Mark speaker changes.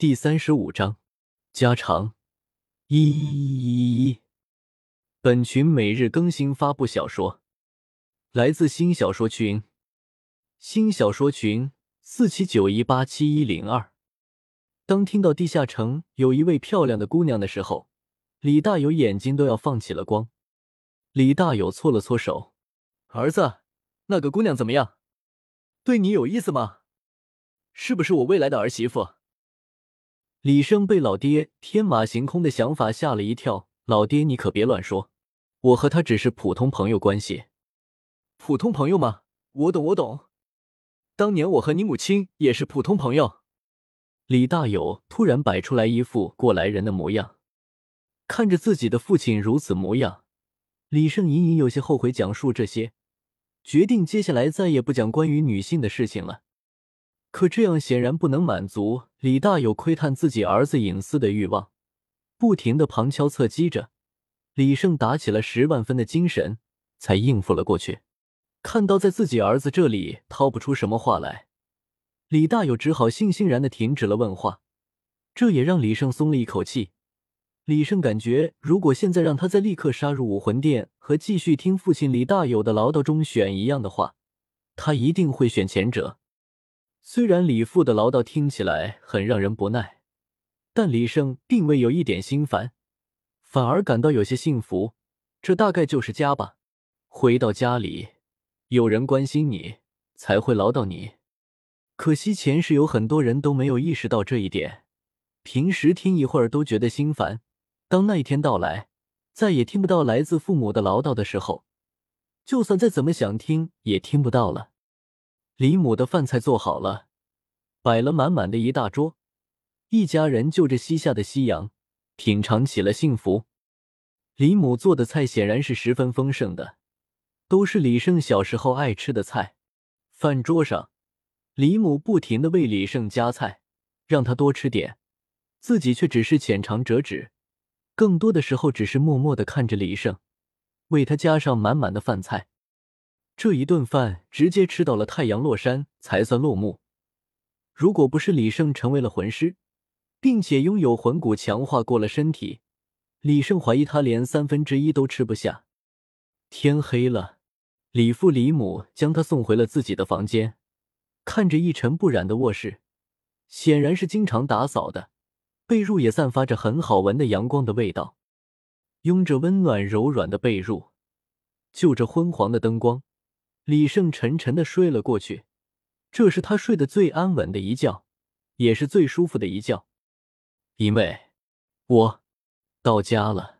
Speaker 1: 第三十五章家常一一一。本群每日更新发布小说，来自新小说群，新小说群四七九一八七一零二。当听到地下城有一位漂亮的姑娘的时候，李大有眼睛都要放起了光。李大有搓了搓手，儿子，那个姑娘怎么样？对你有意思吗？是不是我未来的儿媳妇？李胜被老爹天马行空的想法吓了一跳。老爹，你可别乱说，我和他只是普通朋友关系。普通朋友吗？我懂，我懂。当年我和你母亲也是普通朋友。李大有突然摆出来一副过来人的模样，看着自己的父亲如此模样，李胜隐隐有些后悔讲述这些，决定接下来再也不讲关于女性的事情了。可这样显然不能满足李大有窥探自己儿子隐私的欲望，不停的旁敲侧击着，李胜打起了十万分的精神才应付了过去。看到在自己儿子这里掏不出什么话来，李大有只好悻悻然的停止了问话，这也让李胜松了一口气。李胜感觉，如果现在让他在立刻杀入武魂殿和继续听父亲李大有的唠叨中选一样的话，他一定会选前者。虽然李父的唠叨听起来很让人不耐，但李胜并未有一点心烦，反而感到有些幸福。这大概就是家吧。回到家里，有人关心你，才会唠叨你。可惜前世有很多人都没有意识到这一点，平时听一会儿都觉得心烦。当那一天到来，再也听不到来自父母的唠叨的时候，就算再怎么想听，也听不到了。李母的饭菜做好了，摆了满满的一大桌，一家人就着西下的夕阳，品尝起了幸福。李母做的菜显然是十分丰盛的，都是李胜小时候爱吃的菜。饭桌上，李母不停的为李胜夹菜，让他多吃点，自己却只是浅尝辄止，更多的时候只是默默的看着李胜，为他加上满满的饭菜。这一顿饭直接吃到了太阳落山才算落幕。如果不是李胜成为了魂师，并且拥有魂骨强化过了身体，李胜怀疑他连三分之一都吃不下。天黑了，李父李母将他送回了自己的房间。看着一尘不染的卧室，显然是经常打扫的，被褥也散发着很好闻的阳光的味道。拥着温暖柔软的被褥，就着昏黄的灯光。李胜沉沉的睡了过去，这是他睡得最安稳的一觉，也是最舒服的一觉，因为我到家了。